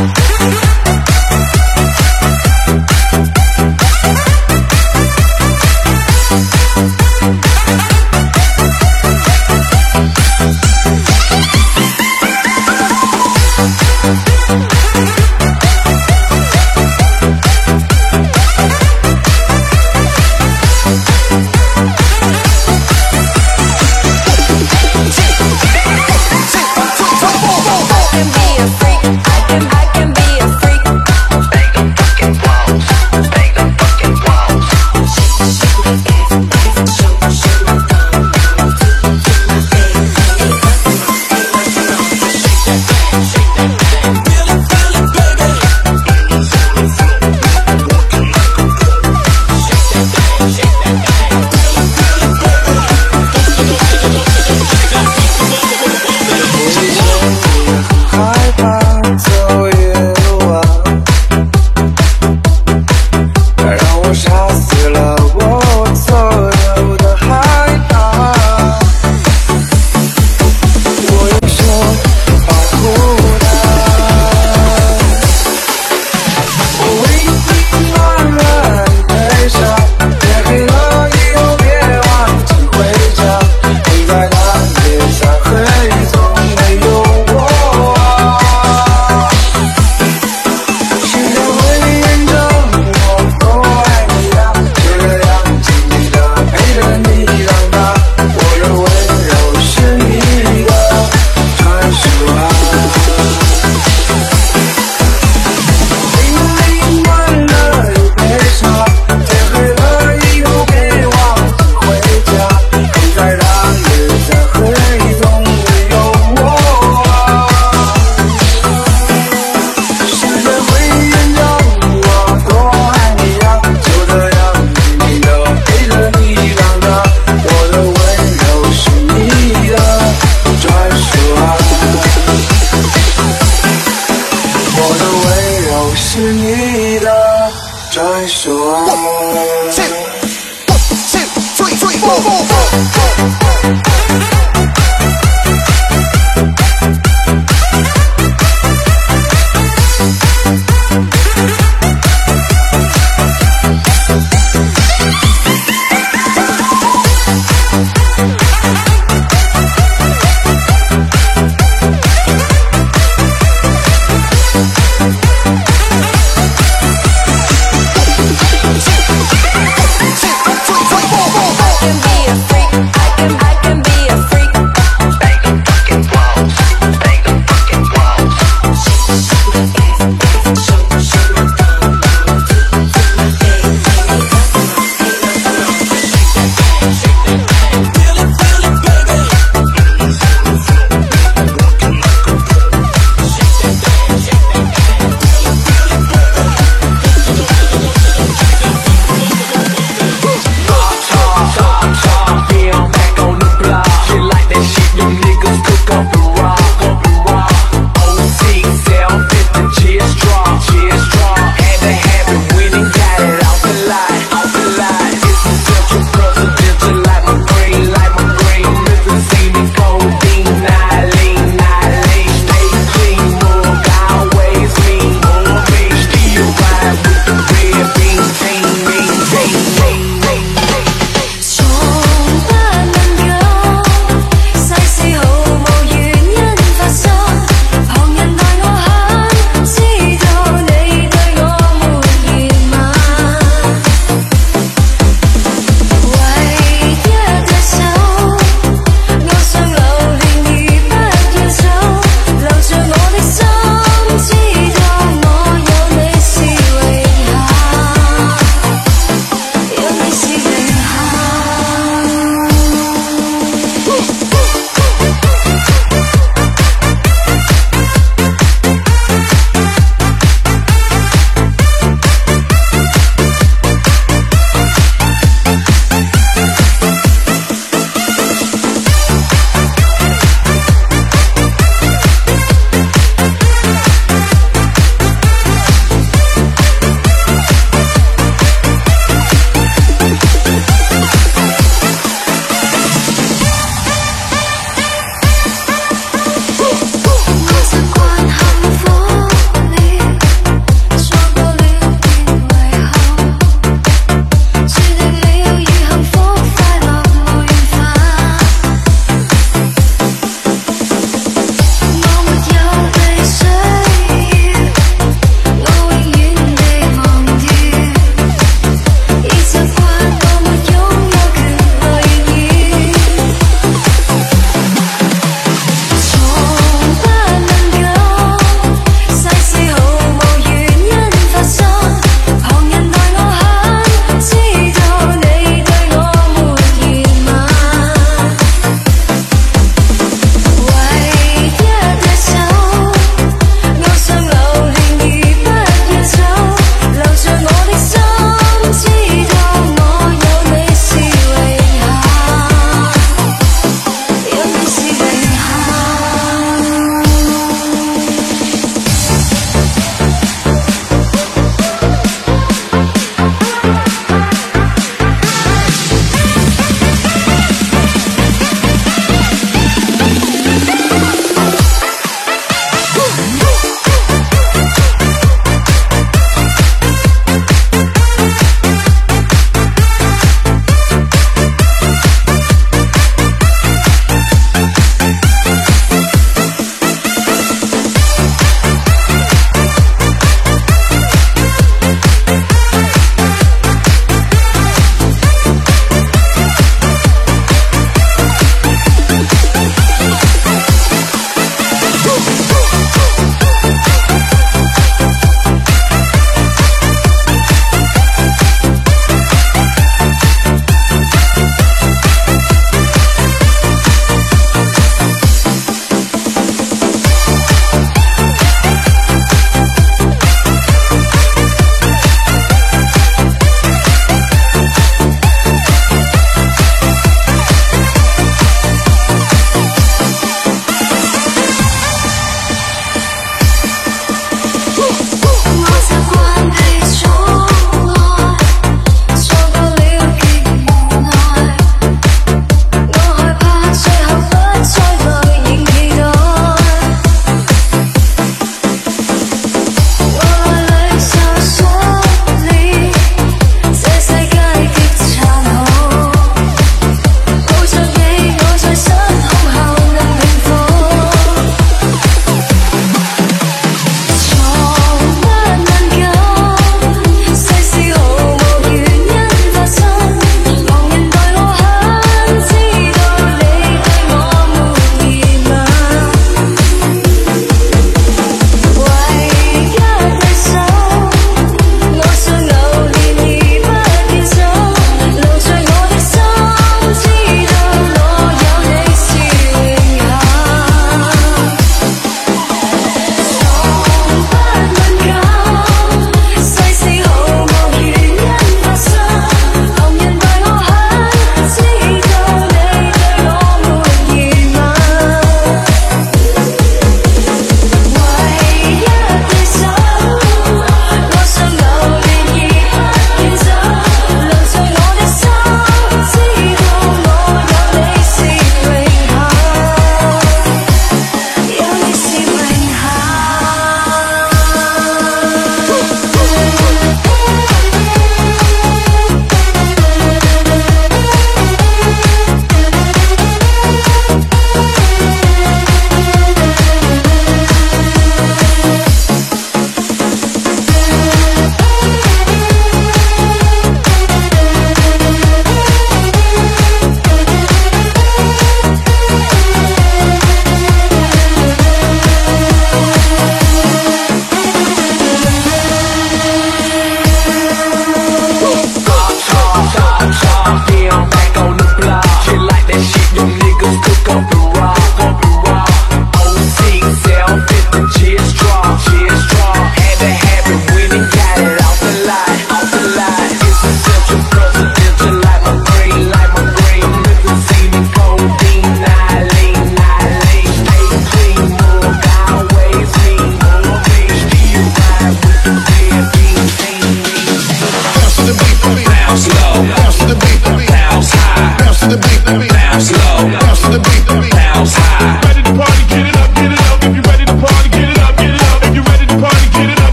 I